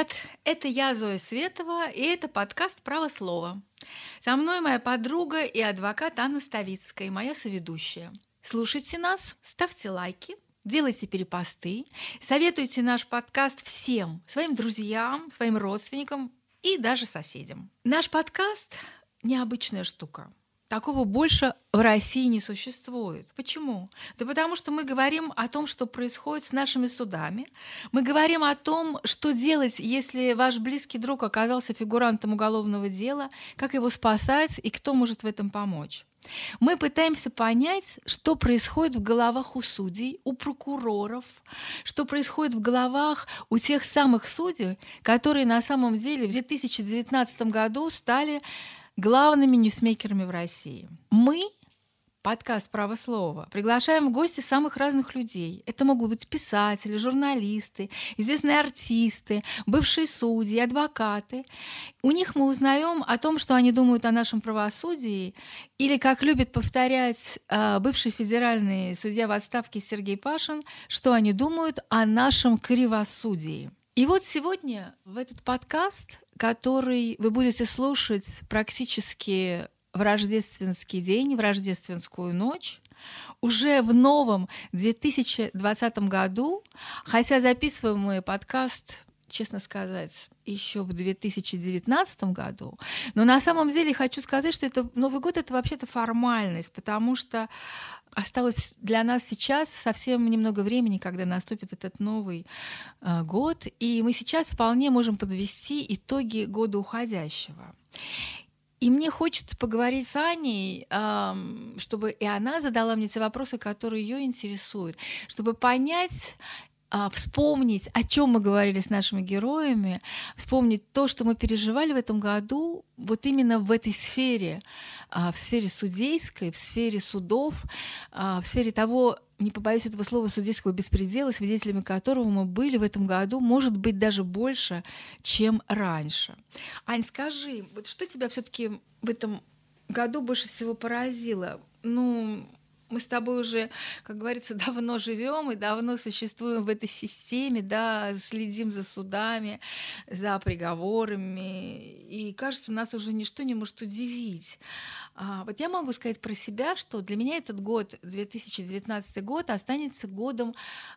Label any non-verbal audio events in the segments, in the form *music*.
Привет! Это я, Зоя Светова, и это подкаст «Право слова». Со мной моя подруга и адвокат Анна Ставицкая, моя соведущая. Слушайте нас, ставьте лайки, делайте перепосты, советуйте наш подкаст всем, своим друзьям, своим родственникам и даже соседям. Наш подкаст – необычная штука – Такого больше в России не существует. Почему? Да потому что мы говорим о том, что происходит с нашими судами. Мы говорим о том, что делать, если ваш близкий друг оказался фигурантом уголовного дела, как его спасать и кто может в этом помочь. Мы пытаемся понять, что происходит в головах у судей, у прокуроров, что происходит в головах у тех самых судей, которые на самом деле в 2019 году стали главными ньюсмейкерами в России. Мы подкаст «Право слова». Приглашаем в гости самых разных людей. Это могут быть писатели, журналисты, известные артисты, бывшие судьи, адвокаты. У них мы узнаем о том, что они думают о нашем правосудии, или, как любит повторять э, бывший федеральный судья в отставке Сергей Пашин, что они думают о нашем кривосудии. И вот сегодня в этот подкаст который вы будете слушать практически в рождественский день, в рождественскую ночь, уже в новом 2020 году, хотя записываем мы подкаст, честно сказать, еще в 2019 году. Но на самом деле хочу сказать, что это Новый год это вообще-то формальность, потому что осталось для нас сейчас совсем немного времени, когда наступит этот Новый э, год, и мы сейчас вполне можем подвести итоги года уходящего. И мне хочется поговорить с Аней, чтобы и она задала мне те вопросы, которые ее интересуют, чтобы понять вспомнить, о чем мы говорили с нашими героями, вспомнить то, что мы переживали в этом году, вот именно в этой сфере, а, в сфере судейской, в сфере судов, а, в сфере того, не побоюсь этого слова, судейского беспредела, свидетелями которого мы были в этом году, может быть, даже больше, чем раньше. Ань, скажи, вот что тебя все-таки в этом году больше всего поразило? Ну, мы с тобой уже, как говорится, *laughs* давно живем и давно существуем в этой системе, да, следим за судами, за приговорами, и кажется, нас уже ничто не может удивить. А, вот я могу сказать про себя, что для меня этот год, 2019 год, останется годом,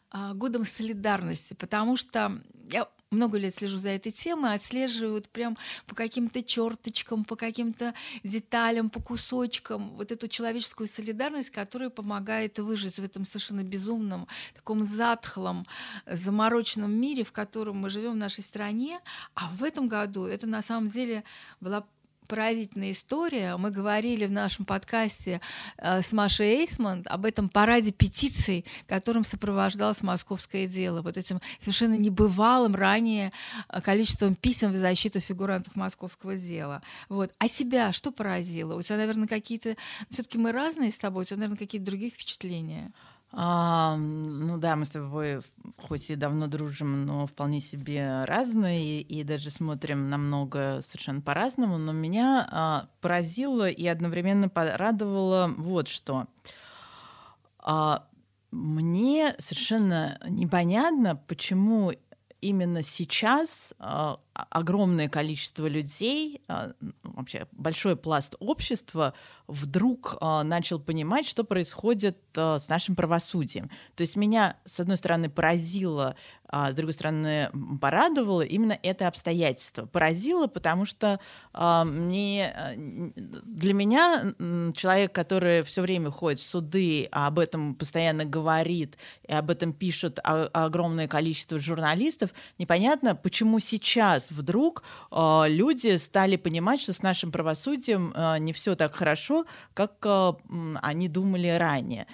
а, годом солидарности, потому что я много лет слежу за этой темой, отслеживают прям по каким-то черточкам, по каким-то деталям, по кусочкам вот эту человеческую солидарность, которая помогает выжить в этом совершенно безумном, таком затхлом, замороченном мире, в котором мы живем в нашей стране. А в этом году это на самом деле была поразительная история. Мы говорили в нашем подкасте э, с Машей Эйсмонт об этом параде петиций, которым сопровождалось московское дело. Вот этим совершенно небывалым ранее э, количеством писем в защиту фигурантов московского дела. Вот. А тебя что поразило? У тебя, наверное, какие-то... Все-таки мы разные с тобой, у тебя, наверное, какие-то другие впечатления. А, ну да, мы с тобой хоть и давно дружим, но вполне себе разные, и, даже смотрим намного совершенно по-разному. Но меня а, поразило и одновременно порадовало вот что. А, мне совершенно непонятно, почему именно сейчас а, огромное количество людей, а, вообще большой пласт общества вдруг а, начал понимать, что происходит с нашим правосудием. То есть меня, с одной стороны, поразило, а с другой стороны, порадовало именно это обстоятельство. Поразило, потому что мне, для меня человек, который все время ходит в суды, а об этом постоянно говорит, и об этом пишут огромное количество журналистов, непонятно, почему сейчас сейчас вдруг э, люди стали понимать, что с нашим правосудием э, не все так хорошо, как э, они думали ранее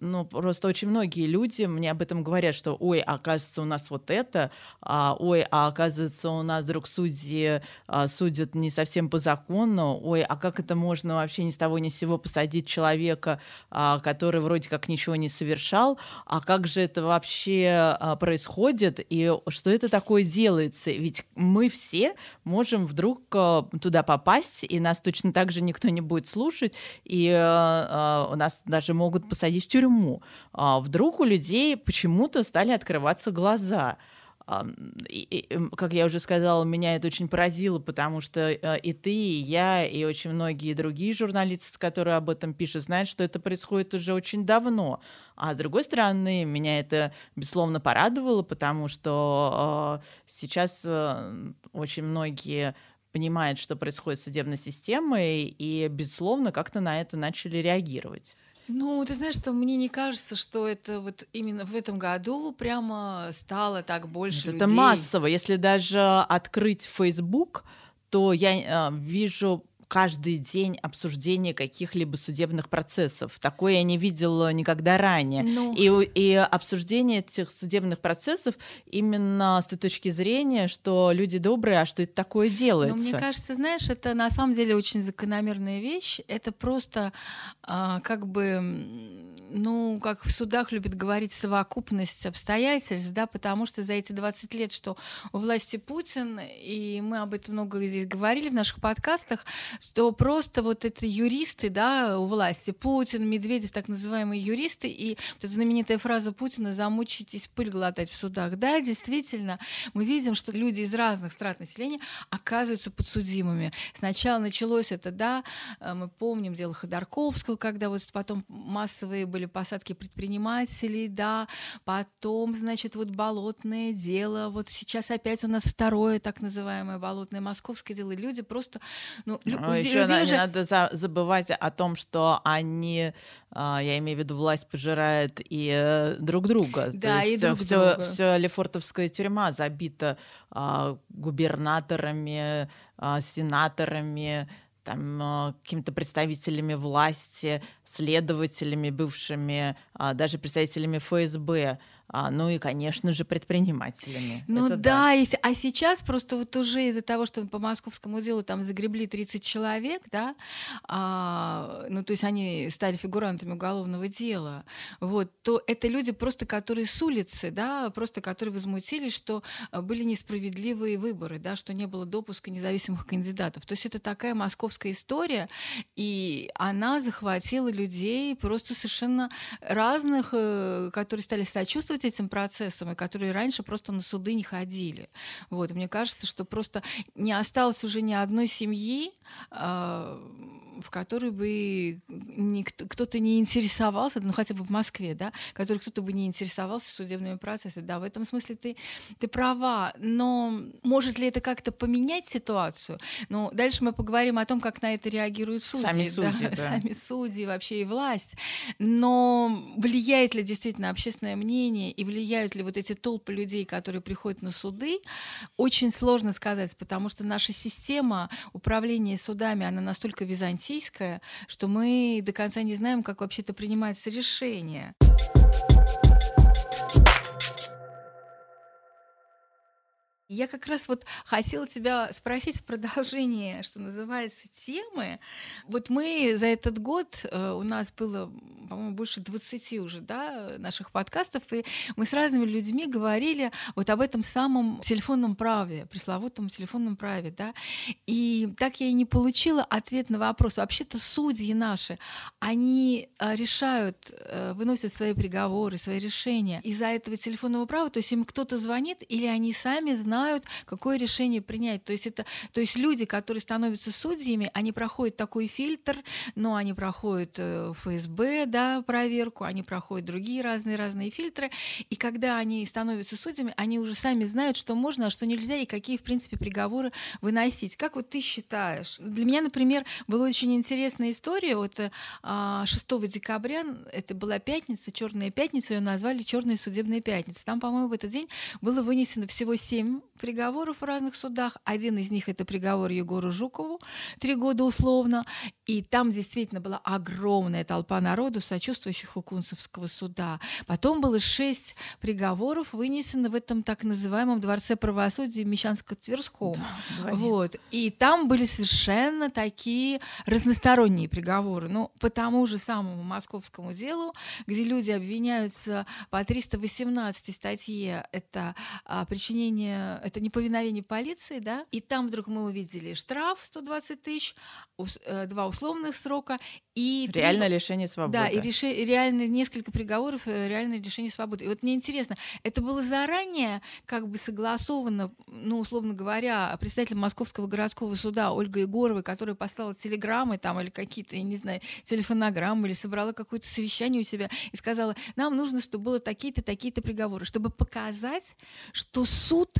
ну, просто очень многие люди мне об этом говорят, что, ой, оказывается, у нас вот это, а, ой, а оказывается, у нас вдруг судьи а, судят не совсем по закону, ой, а как это можно вообще ни с того ни с сего посадить человека, а, который вроде как ничего не совершал, а как же это вообще а, происходит, и что это такое делается? Ведь мы все можем вдруг а, туда попасть, и нас точно так же никто не будет слушать, и а, а, нас даже могут посадить посадить в тюрьму. А вдруг у людей почему-то стали открываться глаза. и, как я уже сказала, меня это очень поразило, потому что э, и ты, и я, и очень многие другие журналисты, которые об этом пишут, знают, что это происходит уже очень давно. А с другой стороны, меня это, безусловно, порадовало, потому что э, сейчас э, очень многие понимают, что происходит с судебной системой, и, безусловно, как-то на это начали реагировать. Ну, ты знаешь, что мне не кажется, что это вот именно в этом году прямо стало так больше это людей. массово. Если даже открыть Facebook, то я э, вижу каждый день обсуждение каких-либо судебных процессов. Такое я не видела никогда ранее. Ну... И, и обсуждение этих судебных процессов именно с той точки зрения, что люди добрые, а что это такое делается. Ну, мне кажется, знаешь, это на самом деле очень закономерная вещь. Это просто а, как бы ну, как в судах любят говорить, совокупность обстоятельств, да, потому что за эти 20 лет, что у власти Путин, и мы об этом много здесь говорили в наших подкастах, что просто вот это юристы, да, у власти, Путин, Медведев, так называемые юристы, и вот эта знаменитая фраза Путина «замучитесь пыль глотать в судах». Да, действительно, мы видим, что люди из разных страт населения оказываются подсудимыми. Сначала началось это, да, э, мы помним дело Ходорковского, когда вот потом массовые были посадки предпринимателей, да, потом, значит, вот болотное дело, вот сейчас опять у нас второе так называемое болотное московское дело, и люди просто, ну, лю- ну, еще на, уже... не надо за- забывать о том, что они, а, я имею в виду, власть пожирает и э, друг друга. Да, То и друг все, друга. Все Лефортовская тюрьма забита а, губернаторами, а, сенаторами, там, какими-то представителями власти, следователями бывшими, даже представителями ФСБ. А, ну и, конечно же, предпринимателями. Ну Это да, да. а сейчас просто вот уже из-за того, что по московскому делу там загребли 30 человек, да, а, ну то есть они стали фигурантами уголовного дела, вот, то это люди просто, которые с улицы, да, просто которые возмутились, что а, были несправедливые выборы, да, что не было допуска независимых кандидатов. То есть это такая московская история, и она захватила людей просто совершенно разных, э, которые стали сочувствовать сочувствовать этим процессам, и которые раньше просто на суды не ходили. Вот, мне кажется, что просто не осталось уже ни одной семьи, э, в которой бы никто, кто-то не интересовался, ну хотя бы в Москве, да, который кто-то бы не интересовался судебными процессами. Да, в этом смысле ты, ты права. Но может ли это как-то поменять ситуацию? Ну, дальше мы поговорим о том, как на это реагируют судьи. Сами судьи, да, да. Сами судьи, вообще и власть. Но влияет ли действительно общественное мнение и влияют ли вот эти толпы людей, которые приходят на суды, очень сложно сказать, потому что наша система управления судами, она настолько византийская, что мы до конца не знаем, как вообще-то принимается решение. Я как раз вот хотела тебя спросить в продолжении, что называется, темы. Вот мы за этот год, э, у нас было, по-моему, больше 20 уже, да, наших подкастов, и мы с разными людьми говорили вот об этом самом телефонном праве, пресловутом телефонном праве, да. И так я и не получила ответ на вопрос. Вообще-то судьи наши, они э, решают, э, выносят свои приговоры, свои решения из-за этого телефонного права, то есть им кто-то звонит, или они сами знают, знают, какое решение принять. То есть это, то есть люди, которые становятся судьями, они проходят такой фильтр, но они проходят э, ФСБ, да, проверку, они проходят другие разные разные фильтры, и когда они становятся судьями, они уже сами знают, что можно, а что нельзя, и какие, в принципе, приговоры выносить. Как вот ты считаешь? Для меня, например, была очень интересная история. Вот 6 а, декабря, это была пятница, черная пятница, ее назвали черная судебная пятница. Там, по-моему, в этот день было вынесено всего 7 приговоров в разных судах. Один из них это приговор Егору Жукову, три года условно. И там действительно была огромная толпа народу, сочувствующих у Кунцевского суда. Потом было шесть приговоров вынесено в этом так называемом Дворце правосудия Мещанско-Тверском. Да, вот. И там были совершенно такие разносторонние приговоры. Ну, по тому же самому московскому делу, где люди обвиняются по 318 статье, это а, причинение это неповиновение полиции, да, и там вдруг мы увидели штраф 120 тысяч, э, два условных срока И реальное лишение свободы. Да, и реши, реально несколько приговоров, э, реальное лишение свободы. И вот мне интересно, это было заранее как бы согласовано, ну, условно говоря, представителем Московского городского суда Ольга Егоровой, которая послала телеграммы там или какие-то, я не знаю, телефонограммы или собрала какое-то совещание у себя и сказала, нам нужно, чтобы было такие-то, такие-то приговоры, чтобы показать, что суд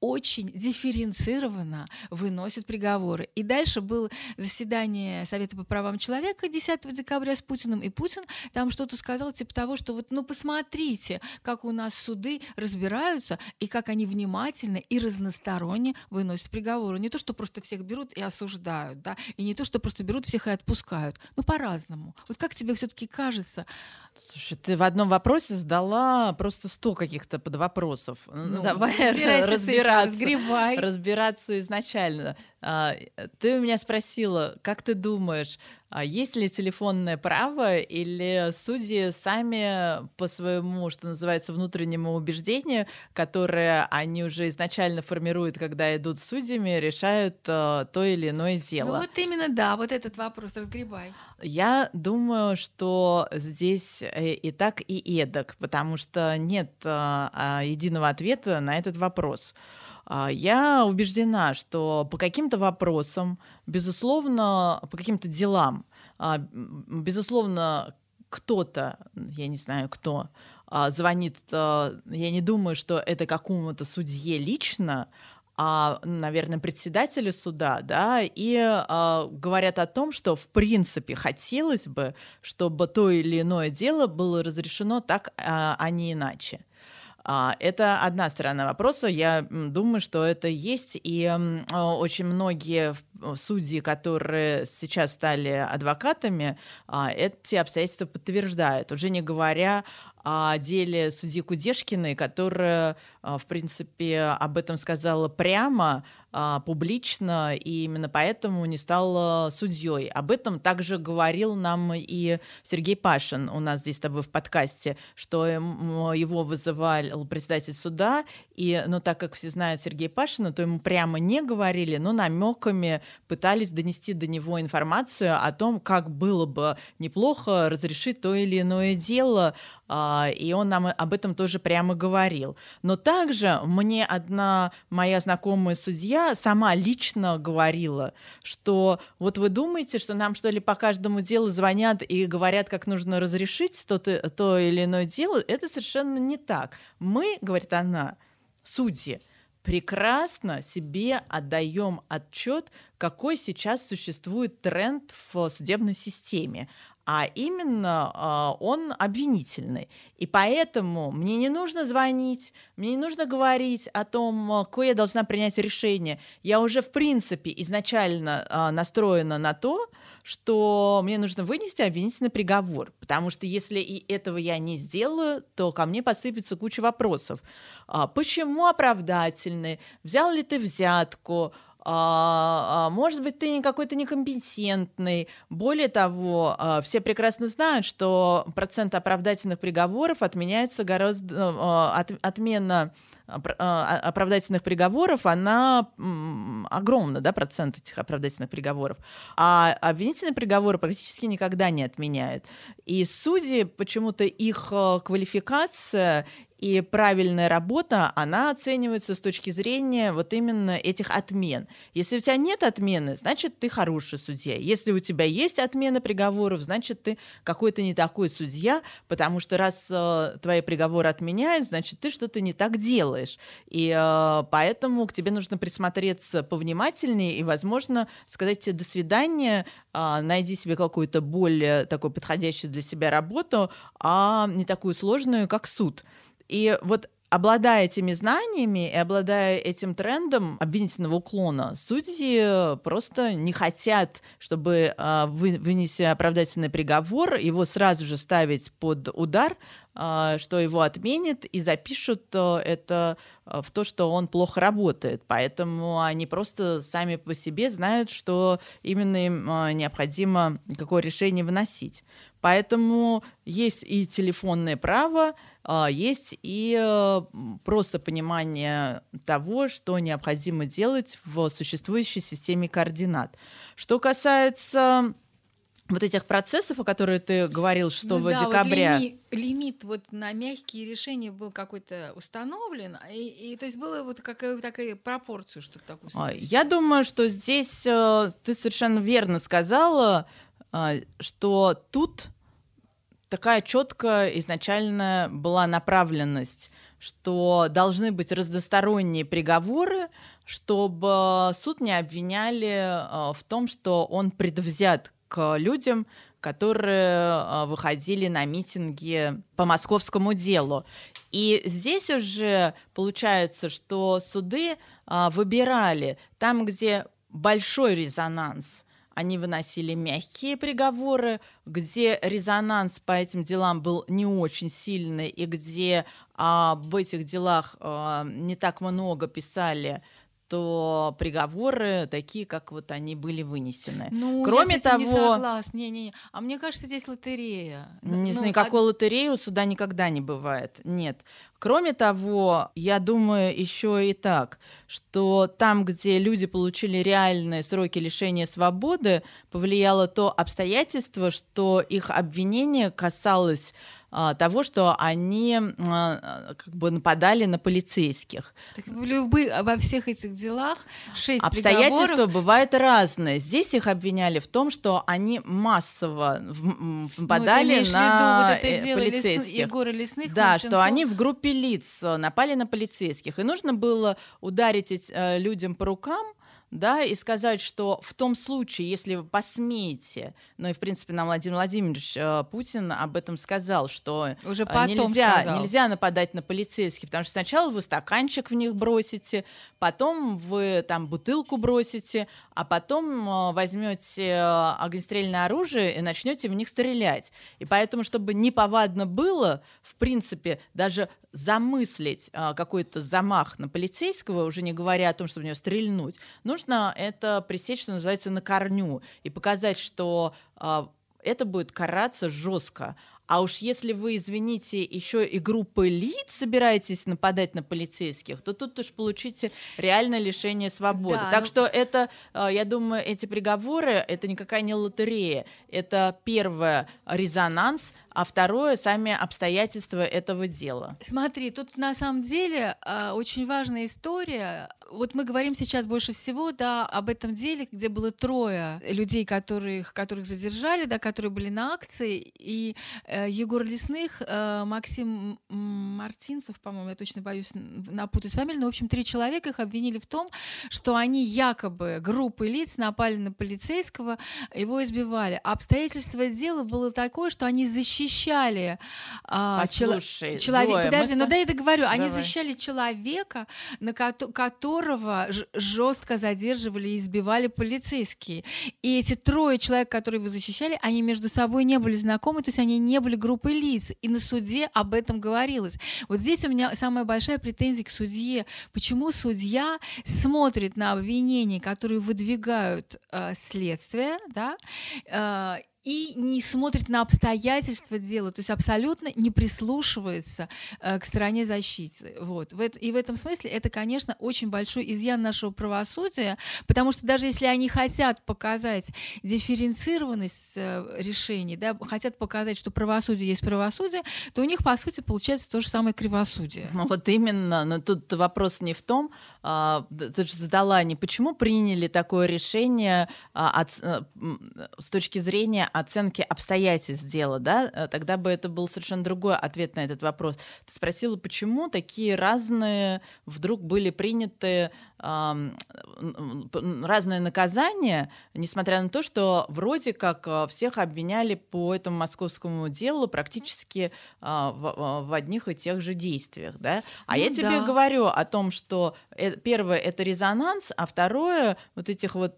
очень дифференцированно выносит приговоры. И дальше было заседание Совета по правам человека 10 декабря с Путиным, и Путин там что-то сказал типа того, что вот, ну, посмотрите, как у нас суды разбираются, и как они внимательно и разносторонне выносят приговоры. Не то, что просто всех берут и осуждают, да, и не то, что просто берут всех и отпускают. Ну, по-разному. Вот как тебе все-таки кажется? Слушай, ты в одном вопросе сдала просто сто каких-то подвопросов. Ну, Давай разбираться разбираться, Разгребай. разбираться изначально. А, ты у меня спросила, как ты думаешь, а есть ли телефонное право или судьи сами по своему, что называется, внутреннему убеждению, которое они уже изначально формируют, когда идут судьями, решают а, то или иное дело? Ну вот именно, да, вот этот вопрос разгребай. Я думаю, что здесь э, и так, и эдак, потому что нет единого ответа на этот вопрос. А, я убеждена, что по каким-то вопросам, безусловно, по каким-то делам, а, безусловно, кто-то, я не знаю кто, а, звонит, я не думаю, что это какому-то судье лично, а, наверное, председателю суда, да, и а, говорят о том, что в принципе хотелось бы, чтобы то или иное дело было разрешено так, а, а не иначе. А, это одна сторона вопроса. Я думаю, что это есть, и а, очень многие судьи, которые сейчас стали адвокатами, а, эти обстоятельства подтверждают, уже не говоря о деле судьи Кудешкиной, которая, в принципе, об этом сказала прямо, а, публично, и именно поэтому не стал судьей. Об этом также говорил нам и Сергей Пашин у нас здесь с тобой в подкасте, что его вызывал председатель суда, и, ну, так как все знают Сергея Пашина, то ему прямо не говорили, но намеками пытались донести до него информацию о том, как было бы неплохо разрешить то или иное дело, а, и он нам об этом тоже прямо говорил. Но также мне одна моя знакомая судья сама лично говорила, что вот вы думаете, что нам что ли по каждому делу звонят и говорят, как нужно разрешить то, -то, то или иное дело, это совершенно не так. Мы, говорит она, судьи, прекрасно себе отдаем отчет, какой сейчас существует тренд в судебной системе а именно э, он обвинительный. И поэтому мне не нужно звонить, мне не нужно говорить о том, а, какое я должна принять решение. Я уже, в принципе, изначально э, настроена на то, что мне нужно вынести обвинительный приговор. Потому что если и этого я не сделаю, то ко мне посыпется куча вопросов. А, почему оправдательный? Взял ли ты взятку? А, а, может быть, ты какой-то некомпетентный. Более того, а, все прекрасно знают, что процент оправдательных приговоров отменяется гораздо... От, отмена оправдательных приговоров, она огромна, да, процент этих оправдательных приговоров. А обвинительные приговоры практически никогда не отменяют. И судьи, почему-то их квалификация и правильная работа, она оценивается с точки зрения вот именно этих отмен. Если у тебя нет отмены, значит, ты хороший судья. Если у тебя есть отмена приговоров, значит, ты какой-то не такой судья, потому что раз э, твои приговоры отменяют, значит, ты что-то не так делаешь. И э, поэтому к тебе нужно присмотреться повнимательнее и, возможно, сказать тебе «до свидания», э, найди себе какую-то более такую подходящую для себя работу, а не такую сложную, как суд. И вот обладая этими знаниями и обладая этим трендом обвинительного уклона, судьи просто не хотят, чтобы э, вы, вынеся оправдательный приговор, его сразу же ставить под удар, что его отменят и запишут э, это в то, что он плохо работает. Поэтому они просто сами по себе знают, что именно им необходимо какое решение выносить. Поэтому есть и телефонное право, а, есть и э, просто понимание того, что необходимо делать в существующей системе координат. Что касается вот этих процессов, о которых ты говорил 6 ну, да, декабря. Вот лимит, лимит вот на мягкие решения был какой-то установлен, и, и то есть было вот какая такая пропорцию, что такое. А, я думаю, что здесь э, ты совершенно верно сказала, э, что тут такая четкая изначально была направленность, что должны быть разносторонние приговоры, чтобы суд не обвиняли э, в том, что он предвзят к людям, которые а, выходили на митинги по московскому делу. И здесь уже получается, что суды а, выбирали там, где большой резонанс, они выносили мягкие приговоры, где резонанс по этим делам был не очень сильный и где об этих делах не так много писали то приговоры такие, как вот они были вынесены. Ну, Кроме я того, не согласна. Не, не, не. А мне кажется, здесь лотерея. Не ну, знаю, никакой а... лотереи у суда никогда не бывает. Нет. Кроме того, я думаю еще и так, что там, где люди получили реальные сроки лишения свободы, повлияло то обстоятельство, что их обвинение касалось того, что они а, как бы нападали на полицейских. Так любы, во всех этих делах шесть Обстоятельства приговоров... бывают разные. Здесь их обвиняли в том, что они массово нападали ну, на вот это э, полицейских. Лес... Егора Лесных, да, что они в группе лиц напали на полицейских. И нужно было ударить э, людям по рукам, да, и сказать, что в том случае, если вы посмеете, ну и в принципе нам Владимир Владимирович э, Путин об этом сказал, что Уже э, нельзя, сказал. нельзя нападать на полицейских, потому что сначала вы стаканчик в них бросите, потом вы там бутылку бросите, а потом э, возьмете э, огнестрельное оружие и начнете в них стрелять. И поэтому, чтобы неповадно было, в принципе, даже замыслить э, какой-то замах на полицейского, уже не говоря о том, чтобы в него стрельнуть, нужно это пресечь, что называется, на корню и показать, что это будет караться жестко. А уж если вы, извините, еще и группы лиц собираетесь нападать на полицейских, то тут уж получите реальное лишение свободы. Да, так ну... что это, а, я думаю, эти приговоры, это никакая не лотерея. Это первое резонанс, а второе сами обстоятельства этого дела. Смотри, тут на самом деле а, очень важная история вот мы говорим сейчас больше всего да, об этом деле, где было трое людей, которых, которых задержали, да, которые были на акции, и э, Егор Лесных, э, Максим Мартинцев, по-моему, я точно боюсь напутать фамилию, но, в общем, три человека их обвинили в том, что они якобы группы лиц напали на полицейского, его избивали. А обстоятельства дела было такое, что они защищали Послушай, человека. Подожди, ну да, я договорю. Давай. Они защищали человека, на ко- которого жестко задерживали и избивали полицейские. И эти трое человек, которые вы защищали, они между собой не были знакомы, то есть они не были группой лиц. И на суде об этом говорилось. Вот здесь у меня самая большая претензия к судье. Почему судья смотрит на обвинения, которые выдвигают э, следствие, да, э, и не смотрит на обстоятельства дела, то есть абсолютно не прислушивается э, к стороне защиты. Вот. И в этом смысле это, конечно, очень большой изъян нашего правосудия, потому что даже если они хотят показать дифференцированность э, решений, да, хотят показать, что правосудие есть правосудие, то у них, по сути, получается то же самое кривосудие. Ну вот именно, но тут вопрос не в том, ты же задала не почему приняли такое решение а, от, а, с точки зрения оценки обстоятельств дела, да, э, тогда бы это был совершенно другой ответ на этот вопрос. Ты спросила, почему такие разные вдруг были приняты разные наказания, несмотря на то, что вроде как э, всех обвиняли по этому московскому делу практически а, в, в одних и тех же действиях, да. А ну, я тебе говорю о том, что э, первое это резонанс, а второе вот этих вот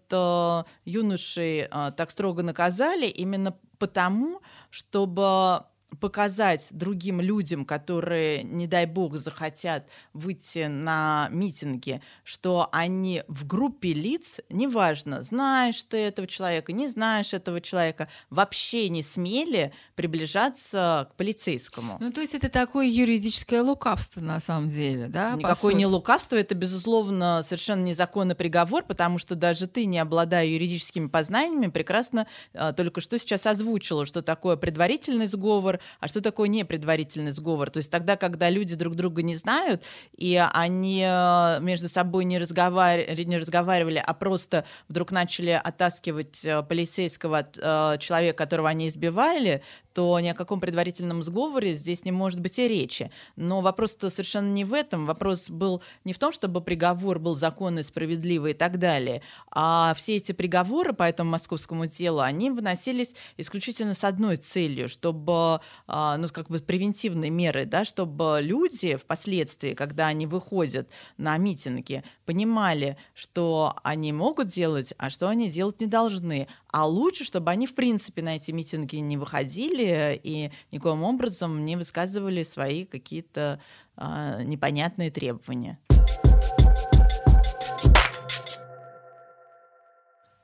юношей так строго наказали именно потому, чтобы показать другим людям, которые, не дай бог, захотят выйти на митинги, что они в группе лиц, неважно, знаешь ты этого человека, не знаешь этого человека, вообще не смели приближаться к полицейскому. Ну, то есть это такое юридическое лукавство на самом деле, да? Никакое не лукавство, это, безусловно, совершенно незаконный приговор, потому что даже ты, не обладая юридическими познаниями, прекрасно а, только что сейчас озвучила, что такое предварительный сговор, а что такое непредварительный сговор? То есть тогда, когда люди друг друга не знают, и они э, между собой не, разговар... не разговаривали, а просто вдруг начали оттаскивать э, полицейского от э, человека, которого они избивали, то ни о каком предварительном сговоре здесь не может быть и речи. Но вопрос-то совершенно не в этом. Вопрос был не в том, чтобы приговор был законный, справедливый и так далее, а все эти приговоры по этому московскому делу, они выносились исключительно с одной целью, чтобы, а, ну, как бы превентивные меры, да, чтобы люди впоследствии, когда они выходят на митинги, понимали, что они могут делать, а что они делать не должны. А лучше, чтобы они, в принципе, на эти митинги не выходили и никоим образом не высказывали свои какие-то э, непонятные требования.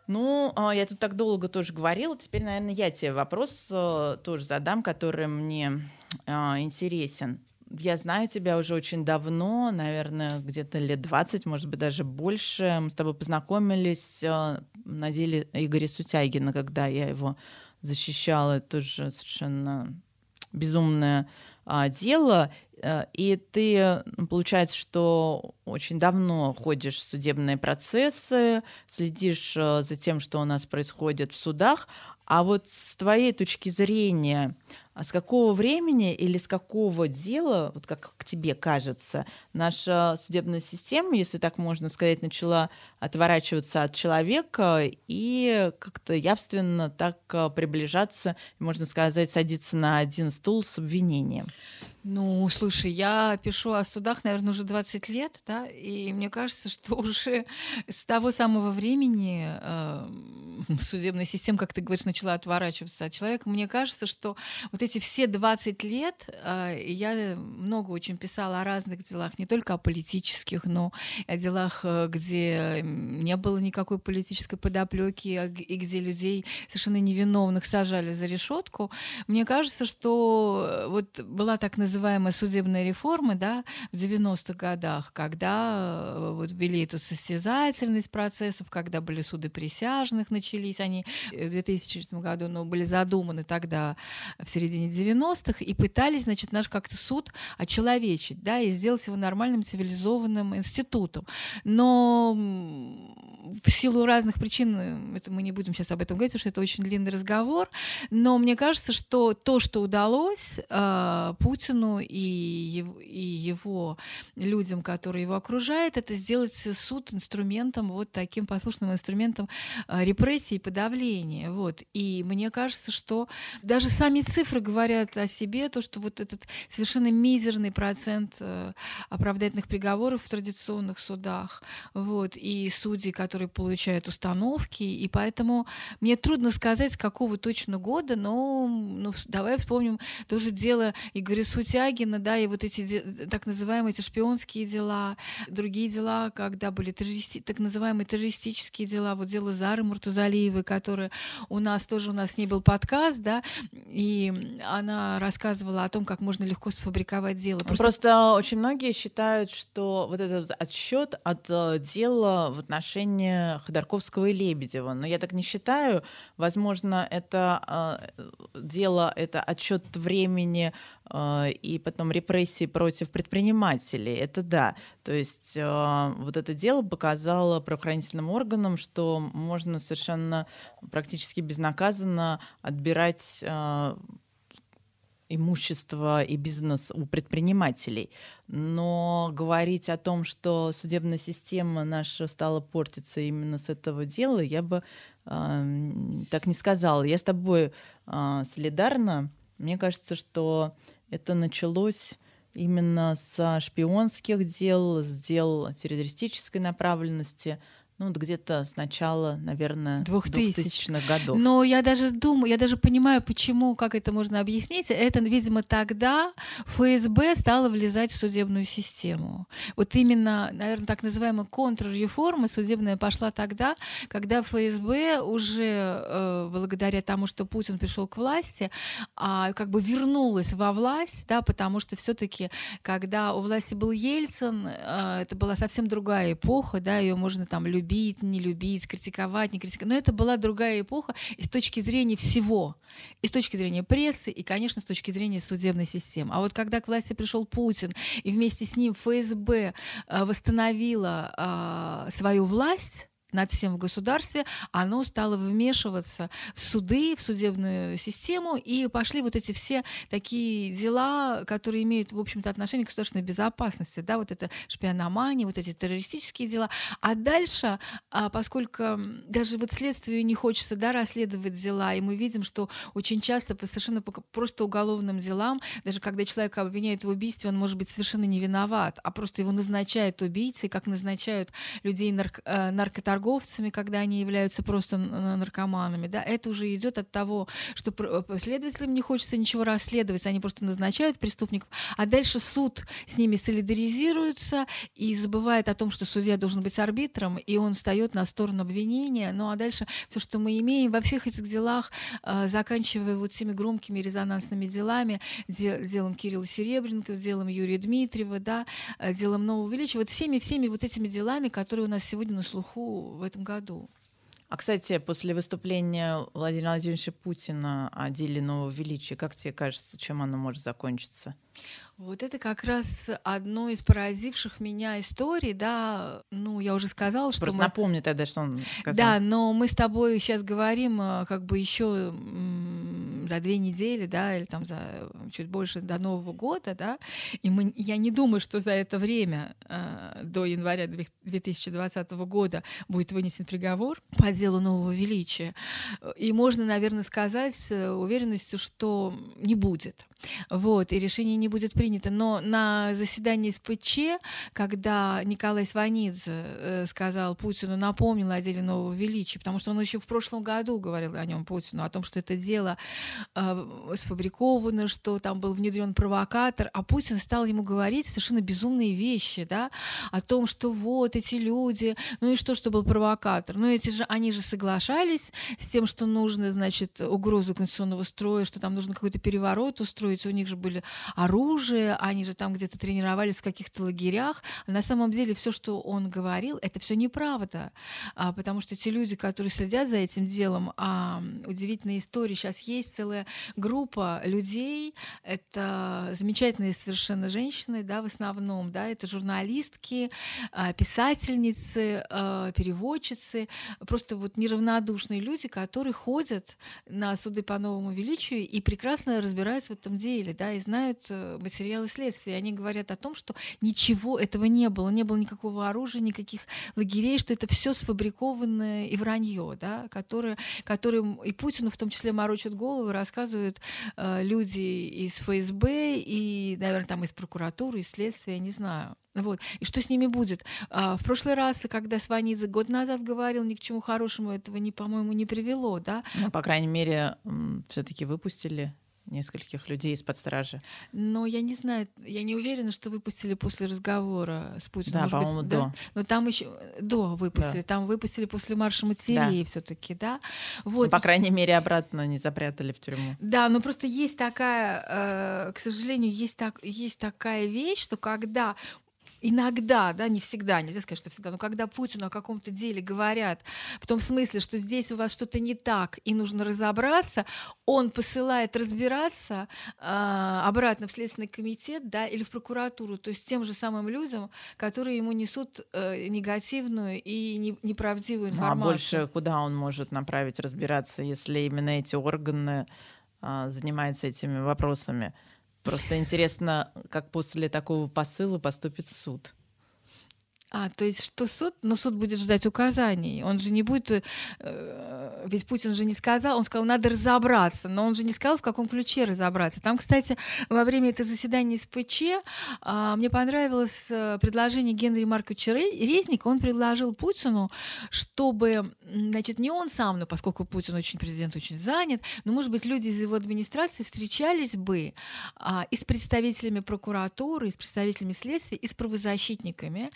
Ну, а, я тут так долго тоже говорила. Теперь, наверное, я тебе вопрос э, тоже задам, который мне а, интересен. Я знаю тебя уже очень давно, наверное, где-то лет 20, может быть, даже больше. Мы с тобой познакомились э, на деле Игоря Сутягина, когда я его защищала. Это тоже совершенно безумное а, дело. Э, и ты, получается, что очень давно ходишь в судебные процессы, следишь э, за тем, что у нас происходит в судах. А вот с твоей точки зрения, а с какого времени или с какого дела, вот как к тебе кажется, наша судебная система, если так можно сказать, начала отворачиваться от человека и как-то явственно так э, приближаться, можно сказать, садиться на один стул с обвинением? Ну, слушай, я пишу о судах, наверное, уже 20 лет, да, и мне кажется, что *laughs* уже с того самого времени э, судебная система, как ты говоришь, начала отворачиваться от человека. Мне кажется, что вот эти все 20 лет э, я много очень писала о разных делах, не только о политических, но и о делах, э, где не было никакой политической подоплеки, а и где людей совершенно невиновных сажали за решетку. Мне кажется, что э, вот была так называемая судебной реформы да, в 90-х годах, когда э, вот ввели эту состязательность процессов, когда были суды присяжных, начались они в 2000 году, но были задуманы тогда в середине 90-х, и пытались, значит, наш как-то суд очеловечить, да, и сделать его нормальным цивилизованным институтом. Но в силу разных причин, э, это мы не будем сейчас об этом говорить, потому что это очень длинный разговор, но мне кажется, что то, что удалось э, Путину и и его людям, которые его окружают, это сделать суд инструментом, вот таким послушным инструментом э, репрессии и подавления. Вот. И мне кажется, что даже сами цифры говорят о себе, то, что вот этот совершенно мизерный процент э, оправдательных приговоров в традиционных судах, вот, и судьи, которые которые получают установки, и поэтому мне трудно сказать, с какого точно года, но ну, давай вспомним тоже дело Игоря Сутягина, да, и вот эти так называемые эти шпионские дела, другие дела, когда были террористи, так называемые террористические дела, вот дело Зары Муртузалиевой, которая у нас тоже, у нас с ней был подкаст, да, и она рассказывала о том, как можно легко сфабриковать дело. Просто, Просто очень многие считают, что вот этот отсчет от э, дела в отношении сочетание Ходорковского и Лебедева. Но я так не считаю. Возможно, это э, дело, это отчет времени э, и потом репрессии против предпринимателей. Это да. То есть э, вот это дело показало правоохранительным органам, что можно совершенно практически безнаказанно отбирать э, имущество и бизнес у предпринимателей. Но говорить о том, что судебная система наша стала портиться именно с этого дела, я бы э, так не сказала. Я с тобой э, солидарна. Мне кажется, что это началось именно с шпионских дел, с дел террористической направленности, ну, вот где-то с начала, наверное, 2000. 2000-х годов. Но я даже думаю, я даже понимаю, почему, как это можно объяснить. Это, видимо, тогда ФСБ стало влезать в судебную систему. Вот именно, наверное, так называемая контрреформа судебная пошла тогда, когда ФСБ уже э, благодаря тому, что Путин пришел к власти, а, как бы вернулась во власть, да, потому что все-таки, когда у власти был Ельцин, э, это была совсем другая эпоха, да, ее можно там любить любить, не любить, критиковать, не критиковать. Но это была другая эпоха и с точки зрения всего. И с точки зрения прессы, и, конечно, с точки зрения судебной системы. А вот когда к власти пришел Путин, и вместе с ним ФСБ э, восстановила э, свою власть, над всем в государстве, оно стало вмешиваться в суды, в судебную систему, и пошли вот эти все такие дела, которые имеют, в общем-то, отношение к государственной безопасности, да, вот это шпиономания, вот эти террористические дела. А дальше, а, поскольку даже вот следствию не хочется, да, расследовать дела, и мы видим, что очень часто по совершенно просто уголовным делам, даже когда человека обвиняют в убийстве, он может быть совершенно не виноват, а просто его назначают убийцей, как назначают людей нарк э, наркоторговцев, наркоторговцами, когда они являются просто наркоманами, да, это уже идет от того, что э, следователям не хочется ничего расследовать, они просто назначают преступников, а дальше суд с ними солидаризируется и забывает о том, что судья должен быть арбитром, и он встает на сторону обвинения. Ну а дальше все, что мы имеем во всех этих делах, э, заканчивая вот теми громкими резонансными делами, делом Кирилла Серебренко, делом Юрия Дмитриева, да, э, делом Нового Величия, вот всеми-всеми вот этими делами, которые у нас сегодня на слуху в этом году. А, кстати, после выступления Владимира Владимировича Путина о деле нового величия, как тебе кажется, чем оно может закончиться? Вот это как раз одно из поразивших меня историй, да, ну, я уже сказала, что Просто мы... напомни тогда, что он сказал. Да, но мы с тобой сейчас говорим э, как бы еще за две недели, да, или там за чуть больше до Нового года, да, и мы, я не думаю, что за это время э, до января 2020 года будет вынесен приговор по делу нового величия. И можно, наверное, сказать с уверенностью, что не будет. Вот, и решение не будет принято. Но на заседании СПЧ, когда Николай Сванидзе э, сказал Путину, напомнил о деле нового величия, потому что он еще в прошлом году говорил о нем Путину, о том, что это дело э, сфабриковано, что там был внедрен провокатор, а Путин стал ему говорить совершенно безумные вещи, да, о том, что вот эти люди, ну и что, что был провокатор, ну эти же, они же соглашались с тем, что нужно, значит, угрозу конституционного строя, что там нужно какой-то переворот устроить, у них же были оружие, они же там где-то тренировались в каких-то лагерях. А на самом деле все, что он говорил, это все неправда, а, потому что те люди, которые следят за этим делом, а, удивительная история. Сейчас есть целая группа людей, это замечательные совершенно женщины, да, в основном, да, это журналистки, а, писательницы, а, переводчицы, просто вот неравнодушные люди, которые ходят на суды по новому величию и прекрасно разбираются в этом деле, да, и знают э, материалы следствия. Они говорят о том, что ничего этого не было, не было никакого оружия, никаких лагерей, что это все сфабрикованное и вранье, да, которое, которым и Путину в том числе морочат голову, рассказывают э, люди из ФСБ и, наверное, там из прокуратуры, из следствия, я не знаю. Вот. И что с ними будет? А, в прошлый раз, когда Сванидзе год назад говорил, ни к чему хорошему этого, по-моему, не привело, да? Ну, по крайней мере, все-таки выпустили нескольких людей из-под стражи. Но я не знаю, я не уверена, что выпустили после разговора с Путиным. Да, по-моему, до. Да? Но там еще до выпустили, да. там выпустили после марша матерей да. все-таки, да. Вот. Ну, по крайней мере, обратно не запрятали в тюрьму. Да, но просто есть такая, э, к сожалению, есть так, есть такая вещь, что когда иногда, да, не всегда, нельзя сказать, что всегда, но когда Путину о каком-то деле говорят в том смысле, что здесь у вас что-то не так и нужно разобраться, он посылает разбираться э, обратно в Следственный комитет, да, или в прокуратуру, то есть тем же самым людям, которые ему несут э, негативную и не, неправдивую информацию. Ну, а больше куда он может направить разбираться, если именно эти органы э, занимаются этими вопросами? Просто интересно, как после такого посыла поступит суд. А, то есть что суд, но суд будет ждать указаний. Он же не будет, э, ведь Путин же не сказал, он сказал, надо разобраться, но он же не сказал, в каком ключе разобраться. Там, кстати, во время этого заседания СПЧ э, мне понравилось э, предложение Генри Марковича Резника. Он предложил Путину, чтобы, значит, не он сам, но поскольку Путин очень президент очень занят, но, может быть, люди из его администрации встречались бы э, и с представителями прокуратуры, и с представителями следствия, и с правозащитниками,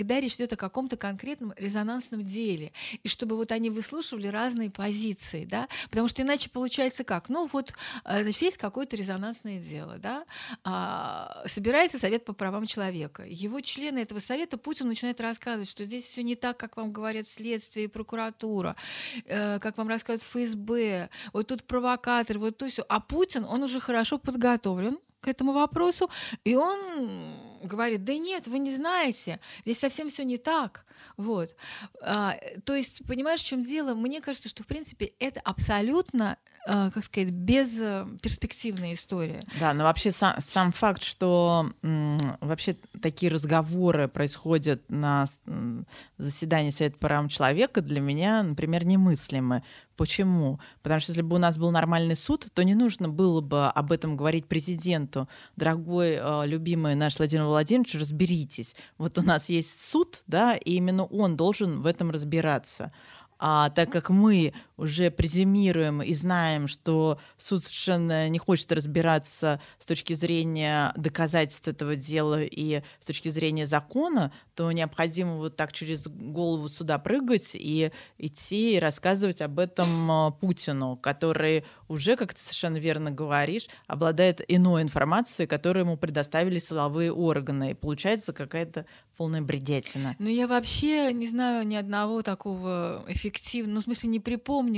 когда речь идет о каком-то конкретном резонансном деле, и чтобы вот они выслушивали разные позиции, да, потому что иначе получается как? Ну вот, э, значит, есть какое-то резонансное дело, да, а, собирается Совет по правам человека, его члены этого совета Путин начинает рассказывать, что здесь все не так, как вам говорят следствие и прокуратура, э, как вам рассказывают ФСБ, вот тут провокатор, вот то все, а Путин, он уже хорошо подготовлен, к этому вопросу, и он говорит, да нет, вы не знаете, здесь совсем все не так. Вот. А, то есть, понимаешь, в чем дело? Мне кажется, что, в принципе, это абсолютно, как сказать, бесперспективная история. Да, но вообще сам, сам факт, что вообще такие разговоры происходят на заседании Совета по правам человека, для меня, например, немыслимы. Почему? Потому что если бы у нас был нормальный суд, то не нужно было бы об этом говорить президенту. Дорогой, э, любимый наш Владимир Владимирович, разберитесь. Вот у нас есть суд, да, и именно он должен в этом разбираться. А так как мы уже презюмируем и знаем, что суд совершенно не хочет разбираться с точки зрения доказательств этого дела и с точки зрения закона, то необходимо вот так через голову суда прыгать и идти и рассказывать об этом а, Путину, который уже, как ты совершенно верно говоришь, обладает иной информацией, которую ему предоставили силовые органы. И получается какая-то полная бредятина. Ну, я вообще не знаю ни одного такого эффективного, ну, в смысле, не припомню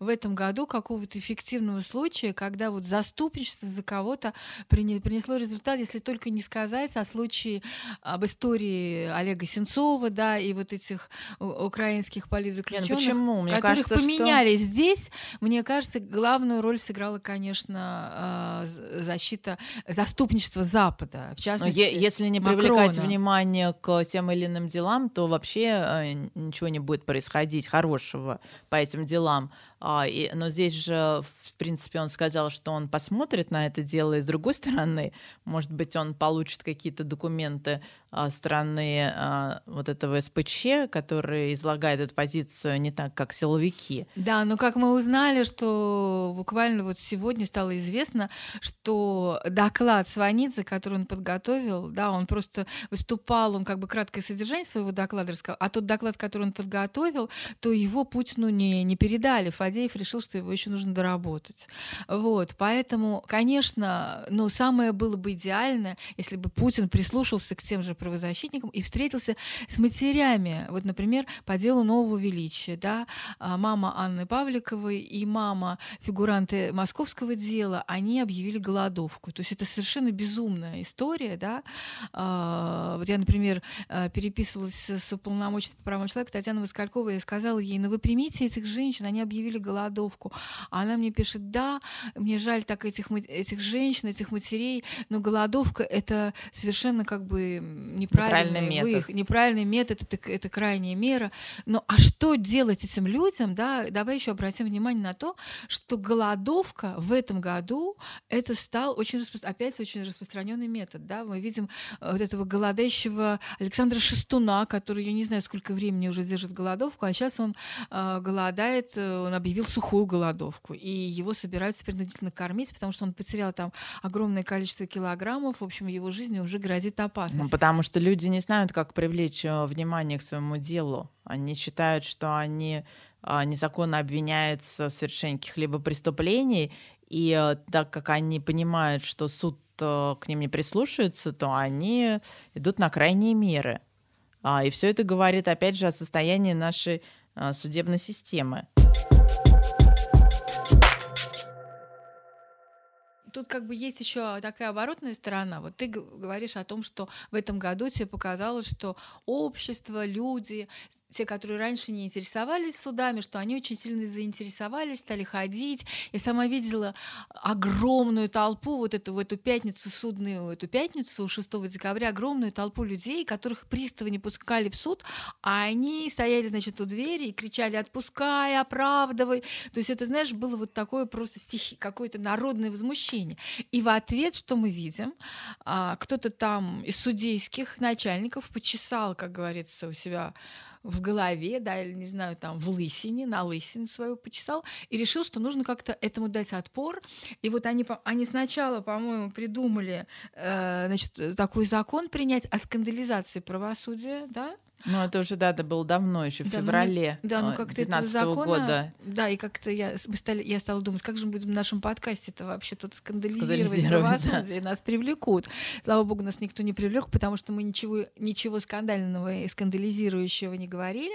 в этом году какого-то эффективного случая, когда вот заступничество за кого-то принесло результат, если только не сказать о случае, об истории Олега Сенцова, да, и вот этих украинских политзаключенных, Нет, ну почему? Мне которых кажется, поменяли что... здесь. Мне кажется, главную роль сыграла, конечно, а, защита, заступничество Запада, в частности, Но Если не Макрона. привлекать внимание к тем или иным делам, то вообще э, ничего не будет происходить хорошего по этим делам. Islam. А, и, но здесь же, в принципе, он сказал, что он посмотрит на это дело, и с другой *laughs* стороны, может быть, он получит какие-то документы а, стороны а, вот этого СПЧ, который излагает эту позицию не так, как силовики. Да, но как мы узнали, что буквально вот сегодня стало известно, что доклад Сванидзе, который он подготовил, да, он просто выступал, он как бы краткое содержание своего доклада рассказал, а тот доклад, который он подготовил, то его Путину не, не передали. Фадеев решил, что его еще нужно доработать. Вот, поэтому, конечно, ну, самое было бы идеально, если бы Путин прислушался к тем же правозащитникам и встретился с матерями. Вот, например, по делу Нового Величия, да, а, мама Анны Павликовой и мама фигуранты московского дела, они объявили голодовку. То есть это совершенно безумная история, да. А, вот я, например, а, переписывалась с уполномоченной по правам человека Татьяной Москальковой и сказала ей, ну вы примите этих женщин, они объявили голодовку. А она мне пишет, да, мне жаль так этих, этих женщин, этих матерей, но голодовка это совершенно как бы неправильный, неправильный метод. Выход, неправильный метод, это, это крайняя мера. Но а что делать этим людям, да, давай еще обратим внимание на то, что голодовка в этом году это стал очень, опять очень распространенный метод, да, мы видим э, вот этого голодающего Александра Шестуна, который, я не знаю, сколько времени уже держит голодовку, а сейчас он э, голодает, э, он объявил сухую голодовку, и его собираются принудительно кормить, потому что он потерял там огромное количество килограммов, в общем, его жизни уже грозит опасность. Ну, потому что люди не знают, как привлечь э, внимание к своему делу. Они считают, что они а, незаконно обвиняются в совершении каких-либо преступлений, и э, так как они понимают, что суд э, к ним не прислушивается, то они идут на крайние меры. А, и все это говорит, опять же, о состоянии нашей судебной системы. Тут как бы есть еще такая оборотная сторона. Вот ты говоришь о том, что в этом году тебе показалось, что общество, люди, те, которые раньше не интересовались судами, что они очень сильно заинтересовались, стали ходить. Я сама видела огромную толпу вот эту в эту пятницу, судную эту пятницу, 6 декабря, огромную толпу людей, которых приставы не пускали в суд, а они стояли, значит, у двери и кричали «отпускай, оправдывай». То есть это, знаешь, было вот такое просто стихи, какое-то народное возмущение. И в ответ, что мы видим, а, кто-то там из судейских начальников почесал, как говорится, у себя в голове, да, или, не знаю, там, в лысине, на лысину свою почесал, и решил, что нужно как-то этому дать отпор. И вот они, они сначала, по-моему, придумали, э, значит, такой закон принять о скандализации правосудия, да, ну, это уже, да, это было давно, еще в да, феврале ну, да, ну, как-то этого закона, года. Да, и как-то я, мы стали, я стала думать, как же мы будем в нашем подкасте это вообще тут скандализировать правосудие, да. нас привлекут. Слава богу, нас никто не привлек, потому что мы ничего, ничего скандального и скандализирующего не говорили.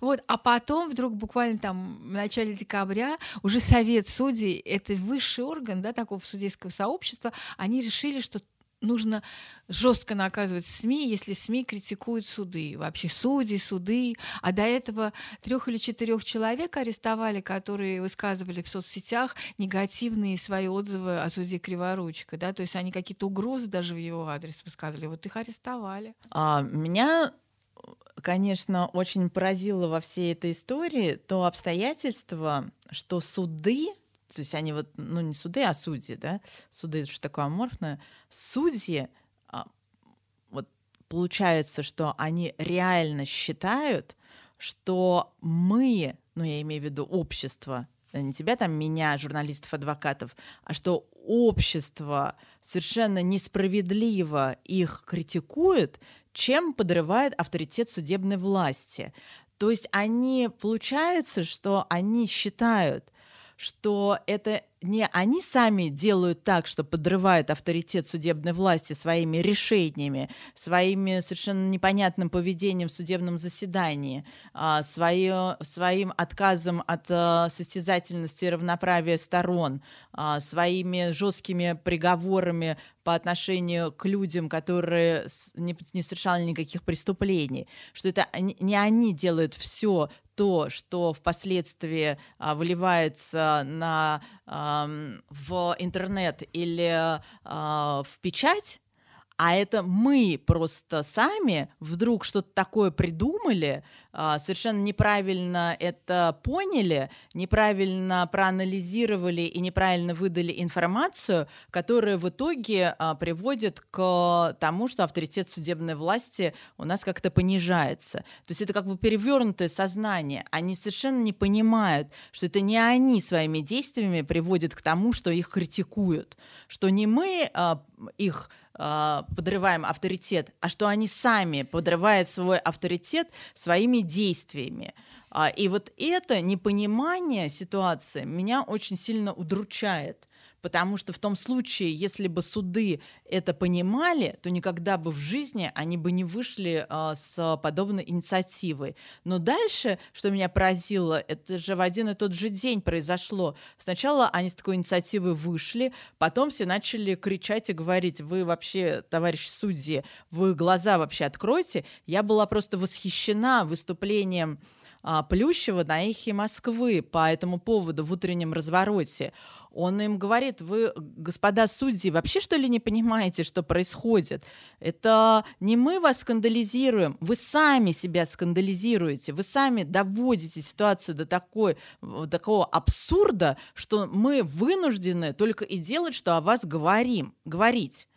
Вот, а потом вдруг буквально там в начале декабря уже Совет судей, это высший орган, да, такого судейского сообщества, они решили, что нужно жестко наказывать СМИ, если СМИ критикуют суды, вообще судьи, суды. А до этого трех или четырех человек арестовали, которые высказывали в соцсетях негативные свои отзывы о суде Криворучка. Да? То есть они какие-то угрозы даже в его адрес высказывали. Вот их арестовали. А, меня конечно, очень поразило во всей этой истории то обстоятельство, что суды то есть они вот, ну не суды, а судьи, да, суды это что такое аморфное, судьи, а, вот получается, что они реально считают, что мы, ну я имею в виду общество, э, не тебя там, меня, журналистов, адвокатов, а что общество совершенно несправедливо их критикует, чем подрывает авторитет судебной власти. То есть они, получается, что они считают, что это не они сами делают так, что подрывают авторитет судебной власти своими решениями, своими совершенно непонятным поведением в судебном заседании, а, свое, своим отказом от а, состязательности и равноправия сторон, а, своими жесткими приговорами по отношению к людям, которые не, не совершали никаких преступлений, что это не они делают все то, что впоследствии а, выливается на в интернет или а, в печать, а это мы просто сами вдруг что-то такое придумали, а, совершенно неправильно это поняли, неправильно проанализировали и неправильно выдали информацию, которая в итоге а, приводит к тому, что авторитет судебной власти у нас как-то понижается. То есть это как бы перевернутое сознание. Они совершенно не понимают, что это не они своими действиями приводят к тому, что их критикуют, что не мы а, их а, подрываем авторитет, а что они сами подрывают свой авторитет своими действиями. А, и вот это непонимание ситуации меня очень сильно удручает. Потому что в том случае, если бы суды это понимали, то никогда бы в жизни они бы не вышли а, с подобной инициативой. Но дальше, что меня поразило, это же в один и тот же день произошло. Сначала они с такой инициативой вышли, потом все начали кричать и говорить, вы вообще, товарищ судьи, вы глаза вообще откройте. Я была просто восхищена выступлением Плющева на эхе Москвы по этому поводу в утреннем развороте. Он им говорит, вы, господа судьи, вообще что ли не понимаете, что происходит? Это не мы вас скандализируем, вы сами себя скандализируете, вы сами доводите ситуацию до такой, такого абсурда, что мы вынуждены только и делать, что о вас говорим, говорить.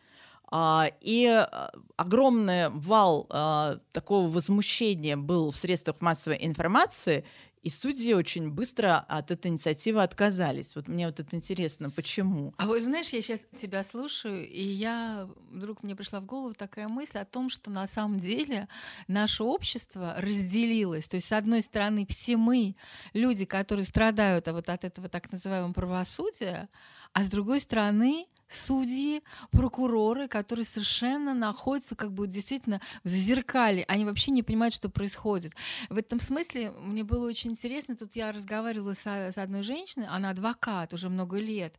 А, и а, огромный вал а, такого возмущения был в средствах массовой информации, и судьи очень быстро от этой инициативы отказались. Вот мне вот это интересно, почему? А вот знаешь, я сейчас тебя слушаю, и я вдруг мне пришла в голову такая мысль о том, что на самом деле наше общество разделилось. То есть, с одной стороны, все мы, люди, которые страдают вот от этого так называемого правосудия, а с другой стороны, судьи, прокуроры, которые совершенно находятся как бы действительно в зазеркале. Они вообще не понимают, что происходит. В этом смысле мне было очень интересно. Тут я разговаривала с, с одной женщиной, она адвокат уже много лет.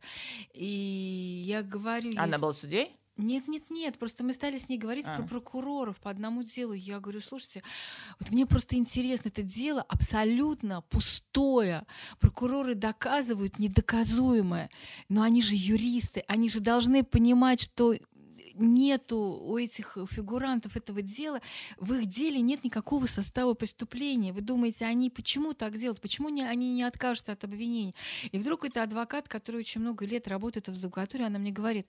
И я говорю... Она была судьей? Нет, нет, нет, просто мы стали с ней говорить а. про прокуроров по одному делу. Я говорю, слушайте, вот мне просто интересно, это дело абсолютно пустое. Прокуроры доказывают недоказуемое, но они же юристы, они же должны понимать, что нету у этих фигурантов этого дела, в их деле нет никакого состава преступления. Вы думаете, они почему так делают? Почему не, они не откажутся от обвинений? И вдруг это адвокат, который очень много лет работает в адвокатуре, она мне говорит,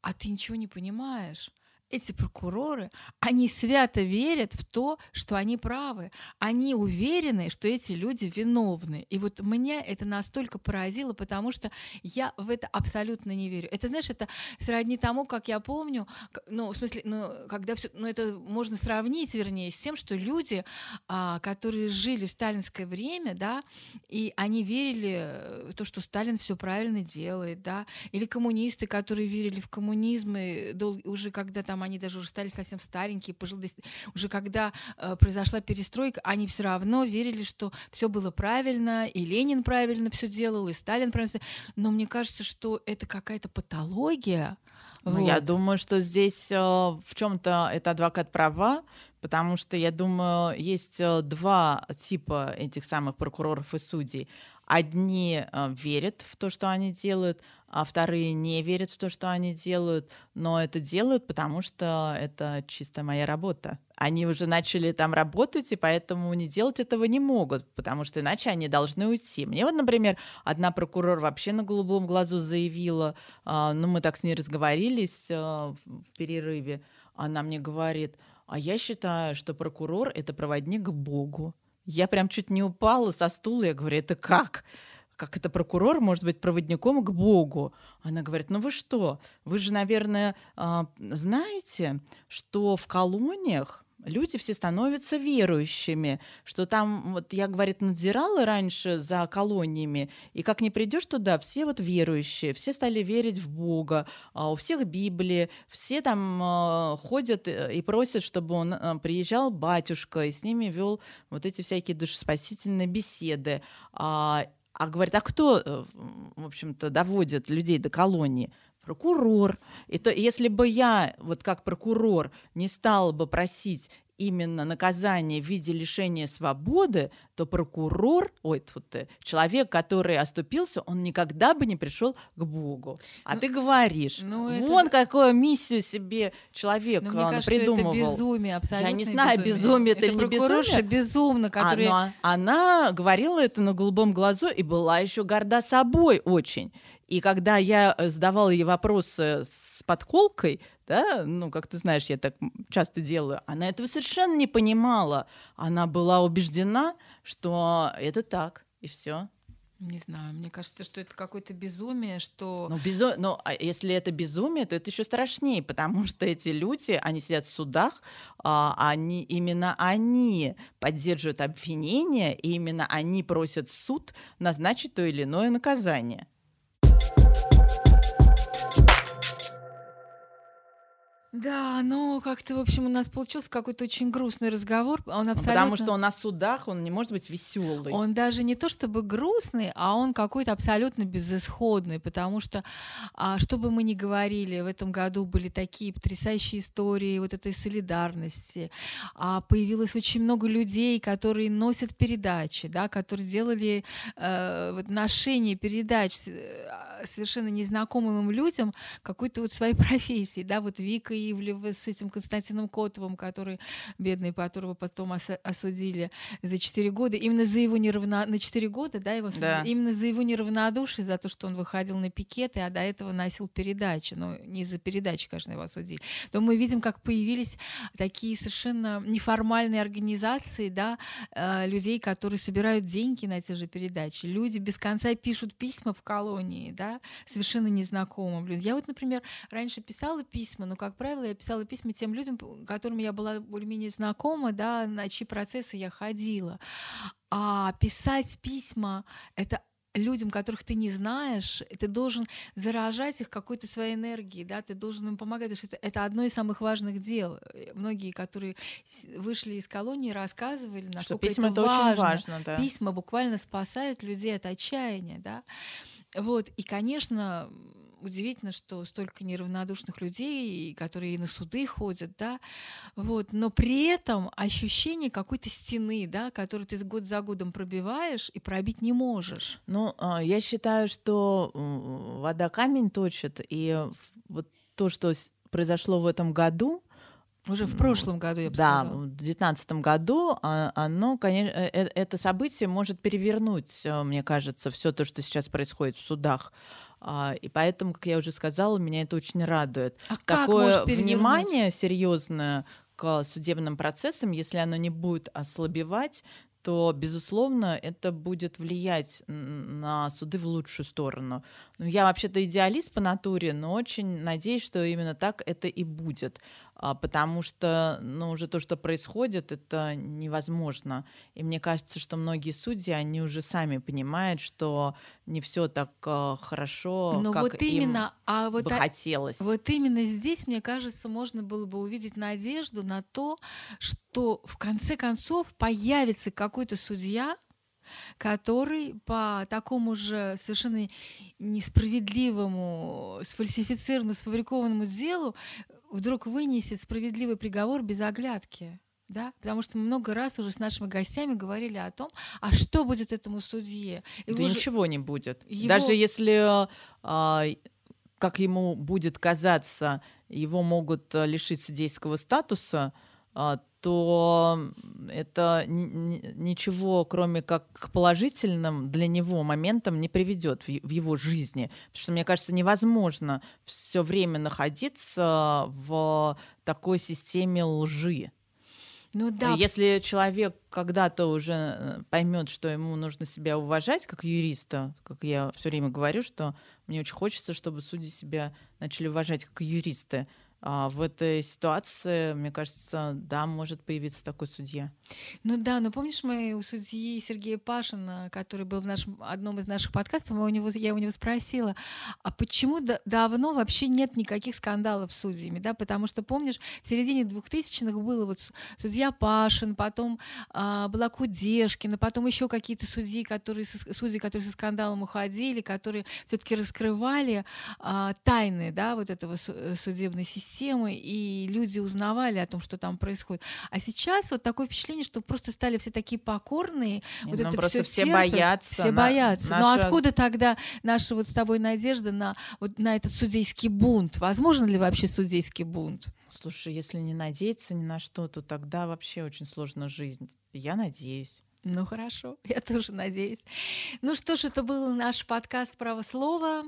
а ты ничего не понимаешь эти прокуроры, они свято верят в то, что они правы. Они уверены, что эти люди виновны. И вот меня это настолько поразило, потому что я в это абсолютно не верю. Это, знаешь, это сродни тому, как я помню, ну, в смысле, ну, когда все, ну, это можно сравнить, вернее, с тем, что люди, а, которые жили в сталинское время, да, и они верили в то, что Сталин все правильно делает, да, или коммунисты, которые верили в коммунизм, и дол- уже когда там там они даже уже стали совсем старенькие, пожилые. Уже когда э, произошла перестройка, они все равно верили, что все было правильно, и Ленин правильно все делал, и Сталин правильно. Но мне кажется, что это какая-то патология. Ну, вот. Я думаю, что здесь э, в чем-то это адвокат права, потому что я думаю, есть э, два типа этих самых прокуроров и судей. Одни э, верят в то, что они делают, а вторые не верят в то, что они делают, но это делают, потому что это чисто моя работа. Они уже начали там работать, и поэтому не делать этого не могут, потому что иначе они должны уйти. Мне вот, например, одна прокурор вообще на голубом глазу заявила, э, ну мы так с ней разговорились э, в перерыве, она мне говорит, а я считаю, что прокурор — это проводник к Богу. Я прям чуть не упала со стула, я говорю, это как? как это прокурор может быть проводником к Богу? Она говорит, ну вы что, вы же, наверное, а, знаете, что в колониях люди все становятся верующими, что там, вот я, говорит, надзирала раньше за колониями, и как не придешь туда, все вот верующие, все стали верить в Бога, а у всех Библии, все там э, ходят и просят, чтобы он э, приезжал батюшка и с ними вел вот эти всякие душеспасительные беседы. А, а говорит, а кто, э, в общем-то, доводит людей до колонии? Прокурор. И то, если бы я, вот как прокурор, не стала бы просить именно наказание в виде лишения свободы, то прокурор, ой, тут человек, который оступился, он никогда бы не пришел к Богу. А ну, ты говоришь, ну, вон это... какую миссию себе человек ну, мне кажется, придумывал. Это безумие, абсолютно. Я не знаю, безумие, безумие это, это или не безумие. безумно, который... Она, она говорила это на голубом глазу и была еще горда собой очень. И когда я э, задавала ей вопросы с подколкой, да, ну, как ты знаешь, я так часто делаю, она этого совершенно не понимала. Она была убеждена, что это так, и все. Не знаю, мне кажется, что это какое-то безумие, что... Ну, безу... ну, а если это безумие, то это еще страшнее, потому что эти люди, они сидят в судах, а, они, именно они поддерживают обвинения, и именно они просят суд назначить то или иное наказание. Да, ну как-то, в общем, у нас получился какой-то очень грустный разговор. Он ну, абсолютно... Потому что он на судах, он не может быть веселый. Он даже не то чтобы грустный, а он какой-то абсолютно безысходный, потому что, а, что бы мы ни говорили, в этом году были такие потрясающие истории вот этой солидарности. А, появилось очень много людей, которые носят передачи, да, которые делали э, вот ношение передач э, совершенно незнакомым людям какой-то вот своей *laughs* профессии, да, вот Вика Ивлева с этим Константином Котовым, который, бедный, которого потом осудили за 4 года, именно за его неравно... на 4 года, да, его да. именно за его неравнодушие, за то, что он выходил на пикеты, а до этого носил передачи, но ну, не за передачи, конечно, его осудили, то мы видим, как появились такие совершенно неформальные организации, да, э, людей, которые собирают деньги на те же передачи. Люди без конца пишут письма в колонии, да, совершенно незнакомым людям. Я вот, например, раньше писала письма, но, как правило, правило, я писала письма тем людям, которым я была более-менее знакома, да, на чьи процессы я ходила. А писать письма — это людям, которых ты не знаешь, ты должен заражать их какой-то своей энергией, да, ты должен им помогать, потому что это, это одно из самых важных дел. Э, многие, которые вышли из колонии, рассказывали, насколько что письма это, это важно. очень важно. Да. Письма буквально спасают людей от отчаяния, да. Вот, и, конечно, удивительно, что столько неравнодушных людей, которые и на суды ходят, да, вот, но при этом ощущение какой-то стены, да, которую ты год за годом пробиваешь и пробить не можешь. Ну, а, я считаю, что вода камень точит, и вот то, что произошло в этом году, уже в прошлом году, я бы да, сказала. в 2019 году а, оно, конечно, э, э, это событие может перевернуть, э, мне кажется, все то, что сейчас происходит в судах. А, и поэтому, как я уже сказала, меня это очень радует. А Такое внимание серьезное к судебным процессам, если оно не будет ослабевать, то, безусловно, это будет влиять на суды в лучшую сторону. Ну, я вообще-то идеалист по натуре, но очень надеюсь, что именно так это и будет. А, потому что, ну, уже то, что происходит, это невозможно. И мне кажется, что многие судьи, они уже сами понимают, что не все так а, хорошо, Но ну, как вот именно, им а вот бы а, хотелось. Вот именно здесь, мне кажется, можно было бы увидеть надежду на то, что в конце концов появится какой-то судья, который по такому же совершенно несправедливому, сфальсифицированному, сфабрикованному делу вдруг вынесет справедливый приговор без оглядки. Да? Потому что мы много раз уже с нашими гостями говорили о том, а что будет этому судье. Его да же... ничего не будет. Его... Даже если, а, как ему будет казаться, его могут а, лишить судейского статуса, то это ничего, кроме как к положительным для него моментам, не приведет в его жизни. Потому что, мне кажется, невозможно все время находиться в такой системе лжи. Ну да. Если человек когда-то уже э, поймет, что ему нужно себя уважать как юриста, как я все время говорю, что мне очень хочется, чтобы судьи себя начали уважать как юристы, а в этой ситуации, мне кажется, да, может появиться такой судья. Ну да, но помнишь, мы у судьи Сергея Пашина, который был в нашем, одном из наших подкастов, мы у него, я у него спросила, а почему да, давно вообще нет никаких скандалов с судьями, да, потому что, помнишь, в середине 2000-х было вот судья Пашин, потом а, была Кудешкина, потом еще какие-то судьи, которые, судьи, которые со скандалом уходили, которые все-таки раскрывали а, тайны, да, вот этого судебной системы, системы, и люди узнавали о том, что там происходит. А сейчас вот такое впечатление, что просто стали все такие покорные. Нет, вот это просто все, все боятся. Все на, боятся. Наша... Но откуда тогда наша вот с тобой надежда на, вот, на этот судейский бунт? Возможно ли вообще судейский бунт? Слушай, если не надеяться ни на что, то тогда вообще очень сложно жизнь. Я надеюсь. Ну хорошо, *laughs* я тоже надеюсь. Ну что ж, это был наш подкаст «Право слова».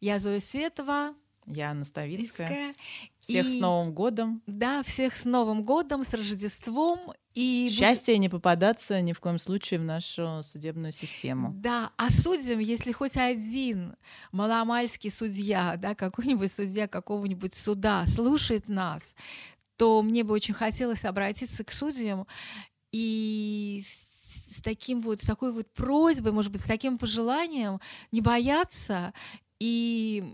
Я Зоя Светова. Я Анна Ставицкая. Всех и, с Новым годом. Да, всех с Новым годом, с Рождеством. И Счастье не попадаться ни в коем случае в нашу судебную систему. Да, а судьям, если хоть один маломальский судья, да, какой-нибудь судья какого-нибудь суда слушает нас, то мне бы очень хотелось обратиться к судьям и с таким вот, с такой вот просьбой, может быть, с таким пожеланием не бояться и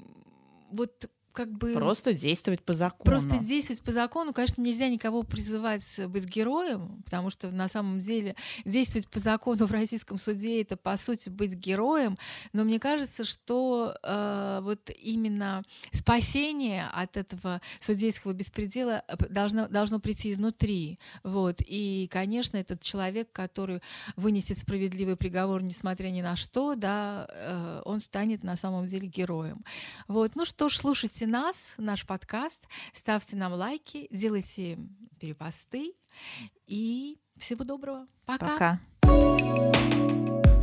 вот как бы... Просто действовать по закону. Просто действовать по закону. Конечно, нельзя никого призывать быть героем, потому что на самом деле действовать по закону в российском суде это, по сути, быть героем. Но мне кажется, что э, вот именно спасение от этого судейского беспредела э, должно, должно прийти изнутри. Вот. И, конечно, этот человек, который вынесет справедливый приговор, несмотря ни на что, да, э, он станет на самом деле героем. Вот. Ну что ж, слушайте слушайте нас, наш подкаст, ставьте нам лайки, делайте перепосты и всего доброго. Пока. Пока.